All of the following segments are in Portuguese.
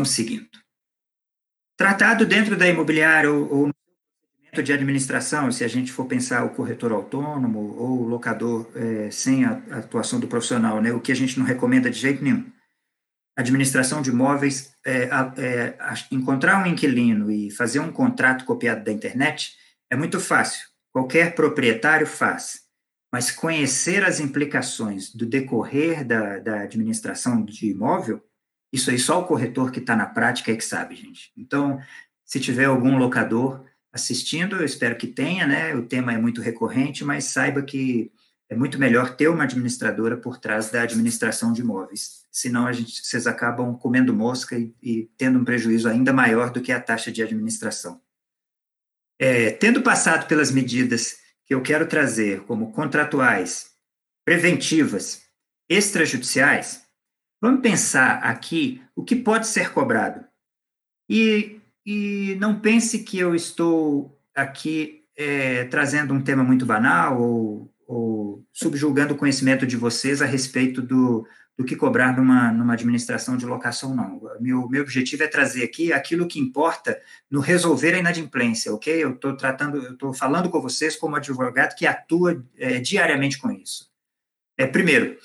vamos seguindo. Tratado dentro da imobiliária ou, de administração, se a gente for pensar o corretor autônomo ou o locador é, sem a, a, atuação do profissional, né, o que a gente não recomenda de jeito nenhum. Administração de imóveis, é, é, encontrar um inquilino e fazer um contrato copiado da internet é muito fácil. Qualquer proprietário faz mas conhecer as implicações do decorrer da, da administração de imóvel, isso aí só o corretor que está na prática é que sabe, gente. Então, se tiver algum locador assistindo, eu espero que tenha, né? O tema é muito recorrente, mas saiba que é muito melhor ter uma administradora por trás da administração de imóveis. Senão, a gente, vocês acabam comendo mosca e, e tendo um prejuízo ainda maior do que a taxa de administração. É, tendo passado pelas medidas que eu quero trazer como contratuais, preventivas, extrajudiciais, vamos pensar aqui o que pode ser cobrado. E, e não pense que eu estou aqui é, trazendo um tema muito banal ou, ou subjulgando o conhecimento de vocês a respeito do, do que cobrar numa, numa administração de locação, não. Meu, meu objetivo é trazer aqui aquilo que importa no resolver a inadimplência, ok? Eu estou tratando, eu estou falando com vocês como advogado que atua é, diariamente com isso. É, primeiro,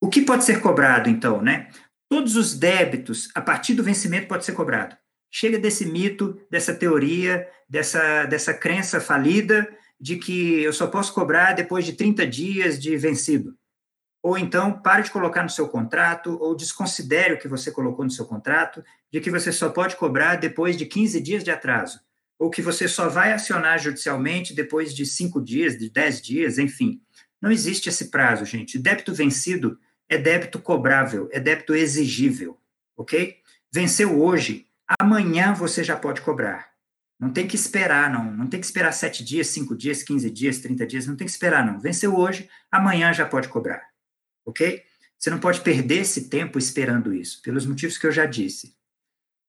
o que pode ser cobrado, então, né? Todos os débitos, a partir do vencimento, pode ser cobrado. Chega desse mito, dessa teoria, dessa, dessa crença falida de que eu só posso cobrar depois de 30 dias de vencido. Ou então, pare de colocar no seu contrato, ou desconsidere o que você colocou no seu contrato, de que você só pode cobrar depois de 15 dias de atraso, ou que você só vai acionar judicialmente depois de 5 dias, de 10 dias, enfim. Não existe esse prazo, gente. Débito vencido é débito cobrável, é débito exigível, ok? Venceu hoje, amanhã você já pode cobrar. Não tem que esperar, não. Não tem que esperar 7 dias, 5 dias, 15 dias, 30 dias, não tem que esperar, não. Venceu hoje, amanhã já pode cobrar ok? Você não pode perder esse tempo esperando isso, pelos motivos que eu já disse.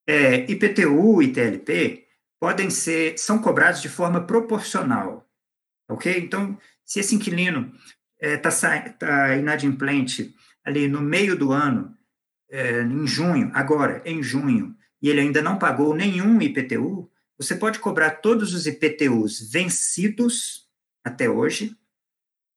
É, IPTU e TLP podem ser, são cobrados de forma proporcional, ok? Então, se esse inquilino está é, tá, tá inadimplente ali no meio do ano, é, em junho, agora, em junho, e ele ainda não pagou nenhum IPTU, você pode cobrar todos os IPTUs vencidos até hoje,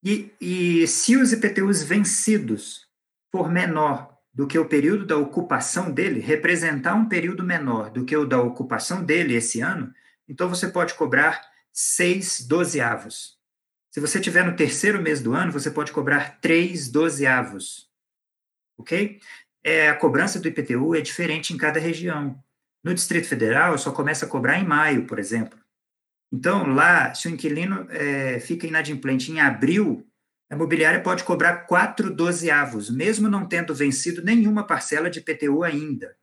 e, e se os IPTUs vencidos for menor do que o período da ocupação dele, representar um período menor do que o da ocupação dele esse ano, então você pode cobrar seis dozeavos. Se você tiver no terceiro mês do ano, você pode cobrar três dozeavos. Ok? É, a cobrança do IPTU é diferente em cada região. No Distrito Federal, só começa a cobrar em maio, por exemplo. Então, lá, se o inquilino é, fica inadimplente em abril, a imobiliária pode cobrar quatro dozeavos, mesmo não tendo vencido nenhuma parcela de IPTU ainda.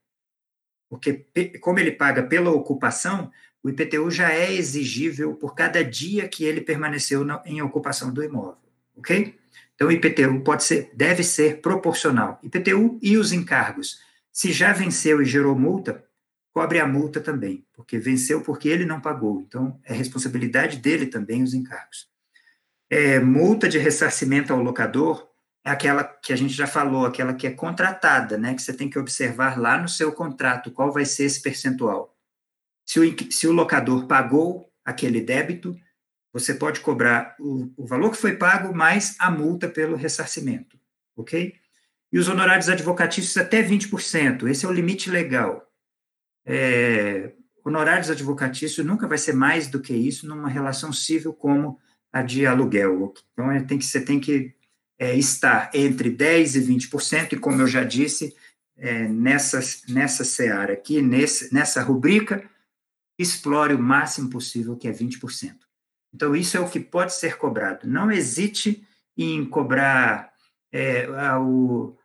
Porque, como ele paga pela ocupação, o IPTU já é exigível por cada dia que ele permaneceu na, em ocupação do imóvel, ok? Então, o IPTU pode ser, deve ser proporcional. IPTU e os encargos. Se já venceu e gerou multa, cobre a multa também, porque venceu porque ele não pagou. Então, é responsabilidade dele também os encargos. É, multa de ressarcimento ao locador é aquela que a gente já falou, aquela que é contratada, né? Que você tem que observar lá no seu contrato qual vai ser esse percentual. Se o, se o locador pagou aquele débito, você pode cobrar o, o valor que foi pago mais a multa pelo ressarcimento, ok? E os honorários advocatícios até 20%, esse é o limite legal é, honorários advocatícios nunca vai ser mais do que isso numa relação civil como a de aluguel. Então, é, tem que, você tem que é, estar entre 10% e 20%, e como eu já disse, é, nessa, nessa seara aqui, nesse, nessa rubrica, explore o máximo possível, que é 20%. Então, isso é o que pode ser cobrado. Não hesite em cobrar é, o,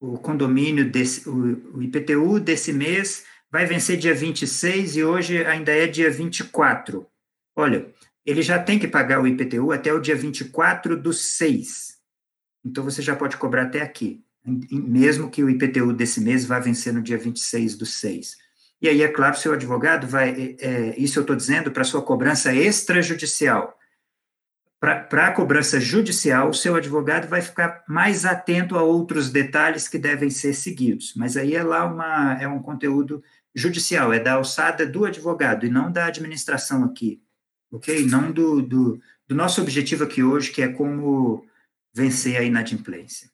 o condomínio, desse, o, o IPTU desse mês vai vencer dia 26 e hoje ainda é dia 24. Olha, ele já tem que pagar o IPTU até o dia 24 do 6. Então, você já pode cobrar até aqui, mesmo que o IPTU desse mês vá vencer no dia 26 do 6. E aí, é claro, seu advogado vai. É, é isso eu estou dizendo para sua cobrança extrajudicial. para a cobrança judicial, o seu advogado vai ficar mais atento a outros detalhes que devem ser seguidos. Mas aí é lá uma, é um conteúdo judicial, é da alçada do advogado e não da administração aqui, ok? Não do, do, do nosso objetivo aqui hoje, que é como vencer a inadimplência.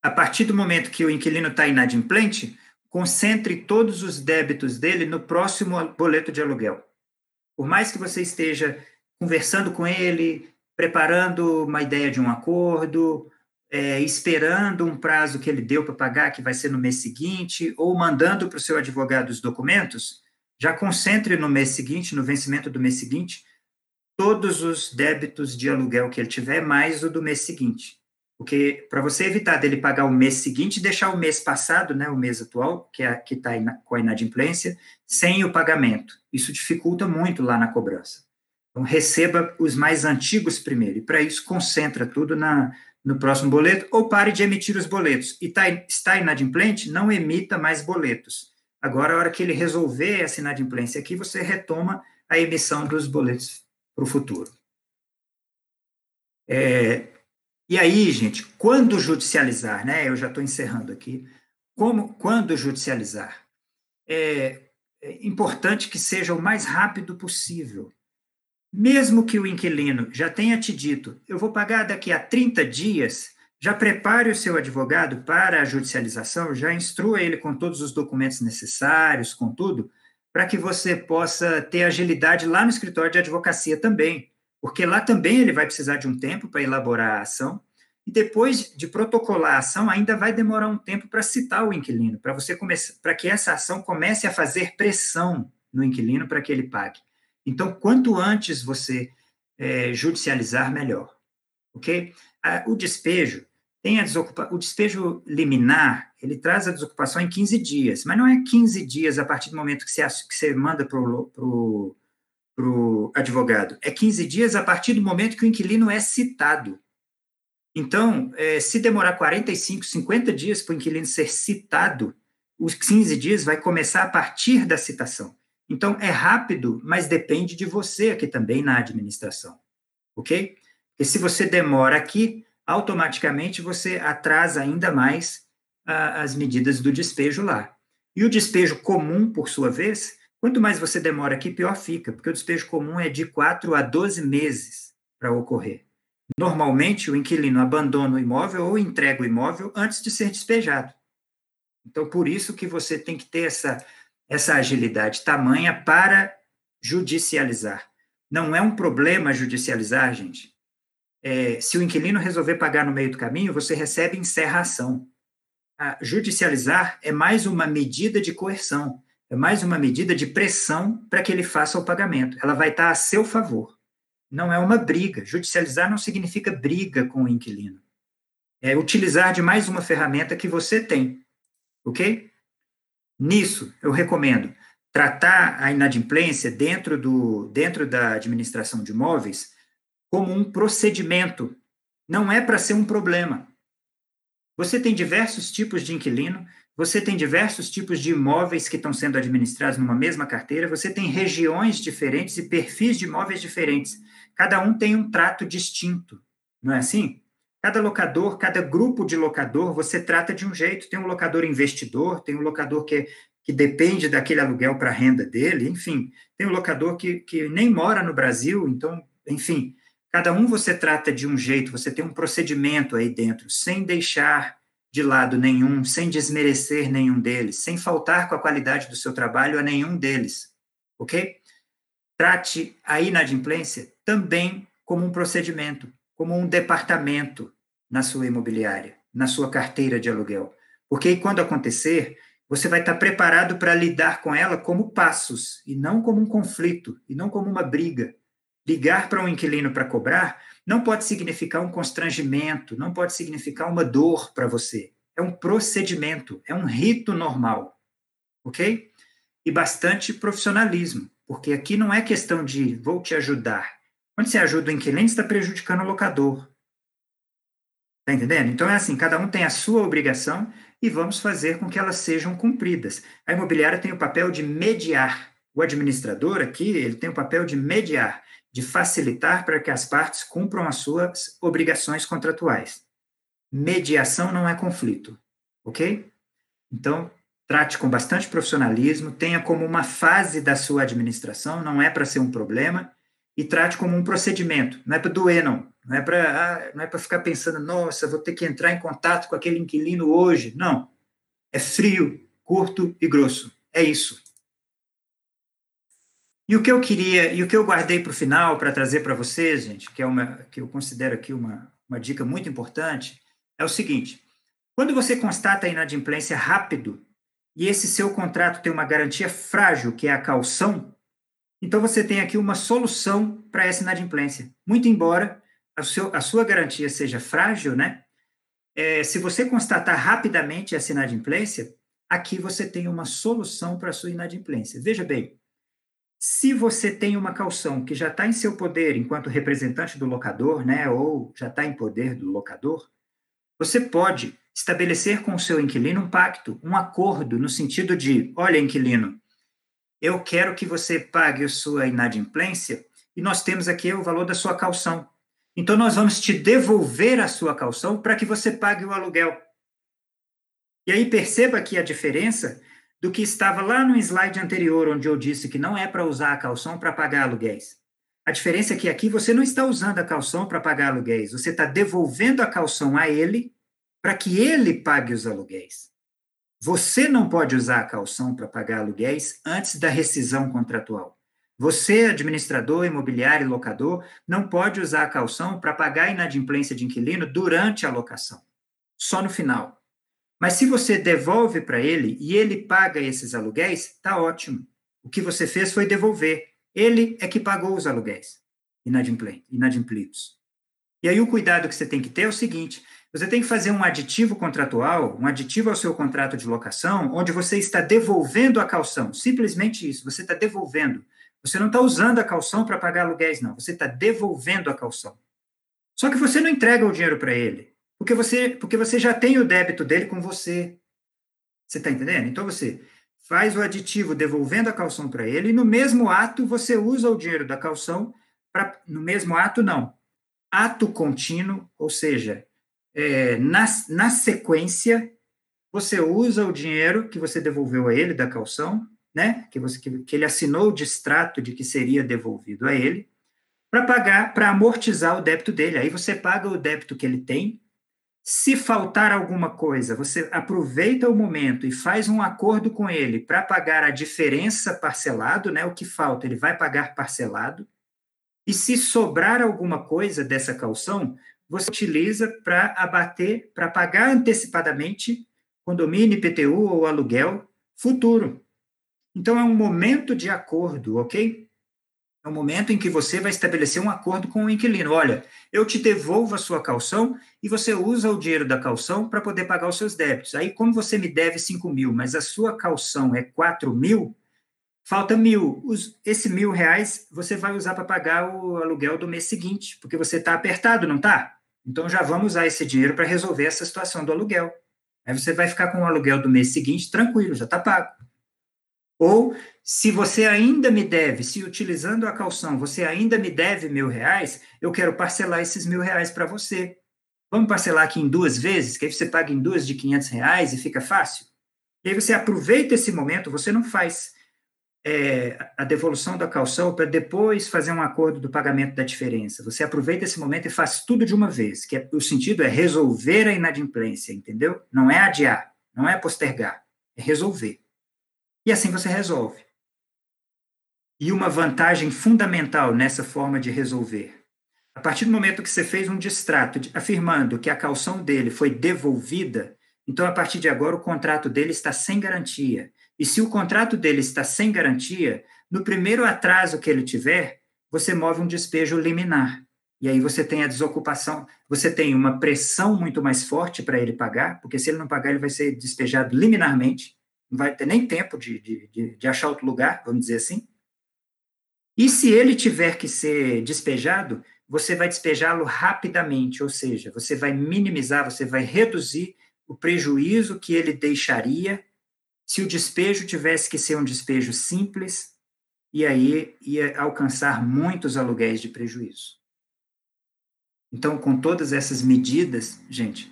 A partir do momento que o inquilino está inadimplente, concentre todos os débitos dele no próximo boleto de aluguel. Por mais que você esteja conversando com ele, preparando uma ideia de um acordo, é, esperando um prazo que ele deu para pagar, que vai ser no mês seguinte, ou mandando para o seu advogado os documentos, já concentre no mês seguinte, no vencimento do mês seguinte, todos os débitos de aluguel que ele tiver, mais o do mês seguinte. Porque para você evitar dele pagar o mês seguinte e deixar o mês passado, né, o mês atual, que é, está com a inadimplência, sem o pagamento. Isso dificulta muito lá na cobrança. Então, receba os mais antigos primeiro, e para isso concentra tudo na, no próximo boleto, ou pare de emitir os boletos. E tá, está inadimplente, não emita mais boletos. Agora, a hora que ele resolver essa inadimplência aqui, você retoma a emissão dos boletos para o futuro. É, e aí, gente, quando judicializar, né? Eu já estou encerrando aqui. Como, quando judicializar? É, é importante que seja o mais rápido possível. Mesmo que o inquilino já tenha te dito, eu vou pagar daqui a 30 dias, já prepare o seu advogado para a judicialização, já instrua ele com todos os documentos necessários, com tudo, para que você possa ter agilidade lá no escritório de advocacia também, porque lá também ele vai precisar de um tempo para elaborar a ação, e depois de protocolar a ação, ainda vai demorar um tempo para citar o inquilino, para você começar, para que essa ação comece a fazer pressão no inquilino para que ele pague. Então, quanto antes você é, judicializar, melhor. Ok? o despejo tem a desocupa... o despejo liminar, ele traz a desocupação em 15 dias, mas não é 15 dias a partir do momento que você, que você manda para o advogado, é 15 dias a partir do momento que o inquilino é citado. Então, é, se demorar 45, 50 dias para o inquilino ser citado, os 15 dias vai começar a partir da citação. Então, é rápido, mas depende de você aqui também na administração, ok? Porque se você demora aqui, automaticamente você atrasa ainda mais ah, as medidas do despejo lá. E o despejo comum, por sua vez, quanto mais você demora aqui, pior fica, porque o despejo comum é de 4 a 12 meses para ocorrer. Normalmente, o inquilino abandona o imóvel ou entrega o imóvel antes de ser despejado. Então, por isso que você tem que ter essa essa agilidade tamanha para judicializar. Não é um problema judicializar, gente. É, se o inquilino resolver pagar no meio do caminho, você recebe encerração. A judicializar é mais uma medida de coerção, é mais uma medida de pressão para que ele faça o pagamento. Ela vai estar a seu favor. Não é uma briga. Judicializar não significa briga com o inquilino. É utilizar de mais uma ferramenta que você tem. Ok? Nisso, eu recomendo tratar a inadimplência dentro, do, dentro da administração de imóveis como um procedimento, não é para ser um problema. Você tem diversos tipos de inquilino, você tem diversos tipos de imóveis que estão sendo administrados numa mesma carteira, você tem regiões diferentes e perfis de imóveis diferentes. Cada um tem um trato distinto, não é assim? Cada locador, cada grupo de locador, você trata de um jeito. Tem um locador investidor, tem um locador que, que depende daquele aluguel para a renda dele, enfim. Tem um locador que, que nem mora no Brasil, então, enfim. Cada um você trata de um jeito, você tem um procedimento aí dentro, sem deixar de lado nenhum, sem desmerecer nenhum deles, sem faltar com a qualidade do seu trabalho a nenhum deles, ok? Trate a inadimplência também como um procedimento como um departamento na sua imobiliária, na sua carteira de aluguel. Porque quando acontecer, você vai estar preparado para lidar com ela como passos, e não como um conflito, e não como uma briga. Ligar para um inquilino para cobrar não pode significar um constrangimento, não pode significar uma dor para você. É um procedimento, é um rito normal. Ok? E bastante profissionalismo, porque aqui não é questão de vou te ajudar, quando você ajuda o inquilino, está prejudicando o locador. Está entendendo? Então é assim, cada um tem a sua obrigação e vamos fazer com que elas sejam cumpridas. A imobiliária tem o papel de mediar. O administrador aqui, ele tem o papel de mediar. De facilitar para que as partes cumpram as suas obrigações contratuais. Mediação não é conflito, ok? Então, trate com bastante profissionalismo, tenha como uma fase da sua administração, não é para ser um problema, e trate como um procedimento, não é para doer, não. Não é para ah, não é para ficar pensando, nossa, vou ter que entrar em contato com aquele inquilino hoje. Não. É frio, curto e grosso. É isso. E o que eu queria, e o que eu guardei para o final para trazer para vocês, gente, que é uma que eu considero aqui uma, uma dica muito importante, é o seguinte: quando você constata a inadimplência rápido e esse seu contrato tem uma garantia frágil, que é a calção, então você tem aqui uma solução para essa inadimplência. Muito embora a, seu, a sua garantia seja frágil, né? É, se você constatar rapidamente essa inadimplência, aqui você tem uma solução para a sua inadimplência. Veja bem, se você tem uma calção que já está em seu poder enquanto representante do locador, né, ou já está em poder do locador, você pode estabelecer com o seu inquilino um pacto, um acordo, no sentido de: olha, inquilino, eu quero que você pague a sua inadimplência e nós temos aqui o valor da sua calção. Então, nós vamos te devolver a sua calção para que você pague o aluguel. E aí, perceba aqui a diferença do que estava lá no slide anterior, onde eu disse que não é para usar a calção para pagar aluguéis. A diferença é que aqui você não está usando a calção para pagar aluguéis, você está devolvendo a calção a ele para que ele pague os aluguéis. Você não pode usar a calção para pagar aluguéis antes da rescisão contratual. Você, administrador, imobiliário e locador, não pode usar a calção para pagar a inadimplência de inquilino durante a locação, só no final. Mas se você devolve para ele e ele paga esses aluguéis, está ótimo. O que você fez foi devolver. Ele é que pagou os aluguéis inadimplidos. E aí o cuidado que você tem que ter é o seguinte: você tem que fazer um aditivo contratual, um aditivo ao seu contrato de locação, onde você está devolvendo a calção. Simplesmente isso, você está devolvendo. Você não está usando a calção para pagar aluguéis, não. Você está devolvendo a calção. Só que você não entrega o dinheiro para ele, porque você, porque você já tem o débito dele com você. Você está entendendo? Então você faz o aditivo devolvendo a calção para ele, e no mesmo ato você usa o dinheiro da calção para. No mesmo ato, não. Ato contínuo, ou seja, é, na, na sequência, você usa o dinheiro que você devolveu a ele da calção, né? Que, você, que, que ele assinou o distrato de que seria devolvido a ele, para pagar, para amortizar o débito dele. Aí você paga o débito que ele tem se faltar alguma coisa, você aproveita o momento e faz um acordo com ele para pagar a diferença parcelado, né? O que falta, ele vai pagar parcelado. E se sobrar alguma coisa dessa calção, você utiliza para abater, para pagar antecipadamente condomínio, IPTU ou aluguel futuro. Então é um momento de acordo, ok? É o momento em que você vai estabelecer um acordo com o inquilino. Olha, eu te devolvo a sua calção e você usa o dinheiro da calção para poder pagar os seus débitos. Aí, como você me deve 5 mil, mas a sua calção é 4 mil, falta mil. Os, esse mil reais você vai usar para pagar o aluguel do mês seguinte, porque você está apertado, não está? Então já vamos usar esse dinheiro para resolver essa situação do aluguel. Aí você vai ficar com o aluguel do mês seguinte tranquilo, já está pago. Ou, se você ainda me deve, se utilizando a calção você ainda me deve mil reais, eu quero parcelar esses mil reais para você. Vamos parcelar aqui em duas vezes, que aí você paga em duas de 500 reais e fica fácil? E aí você aproveita esse momento, você não faz é, a devolução da calção para depois fazer um acordo do pagamento da diferença. Você aproveita esse momento e faz tudo de uma vez, que é, o sentido é resolver a inadimplência, entendeu? Não é adiar, não é postergar, é resolver. E assim você resolve. E uma vantagem fundamental nessa forma de resolver. A partir do momento que você fez um distrato afirmando que a calção dele foi devolvida, então a partir de agora o contrato dele está sem garantia. E se o contrato dele está sem garantia, no primeiro atraso que ele tiver, você move um despejo liminar. E aí você tem a desocupação, você tem uma pressão muito mais forte para ele pagar, porque se ele não pagar, ele vai ser despejado liminarmente não vai ter nem tempo de, de, de, de achar outro lugar, vamos dizer assim. E se ele tiver que ser despejado, você vai despejá-lo rapidamente, ou seja, você vai minimizar, você vai reduzir o prejuízo que ele deixaria se o despejo tivesse que ser um despejo simples, e aí ia alcançar muitos aluguéis de prejuízo. Então, com todas essas medidas, gente,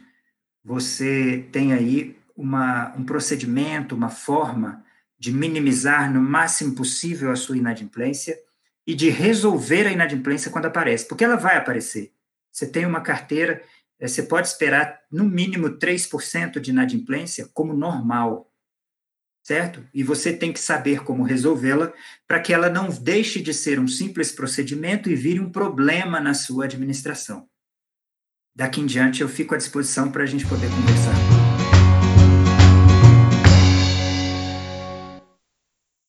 você tem aí uma, um procedimento, uma forma de minimizar no máximo possível a sua inadimplência e de resolver a inadimplência quando aparece, porque ela vai aparecer. Você tem uma carteira, eh, você pode esperar no mínimo 3% de inadimplência como normal, certo? E você tem que saber como resolvê-la para que ela não deixe de ser um simples procedimento e vire um problema na sua administração. Daqui em diante eu fico à disposição para a gente poder conversar.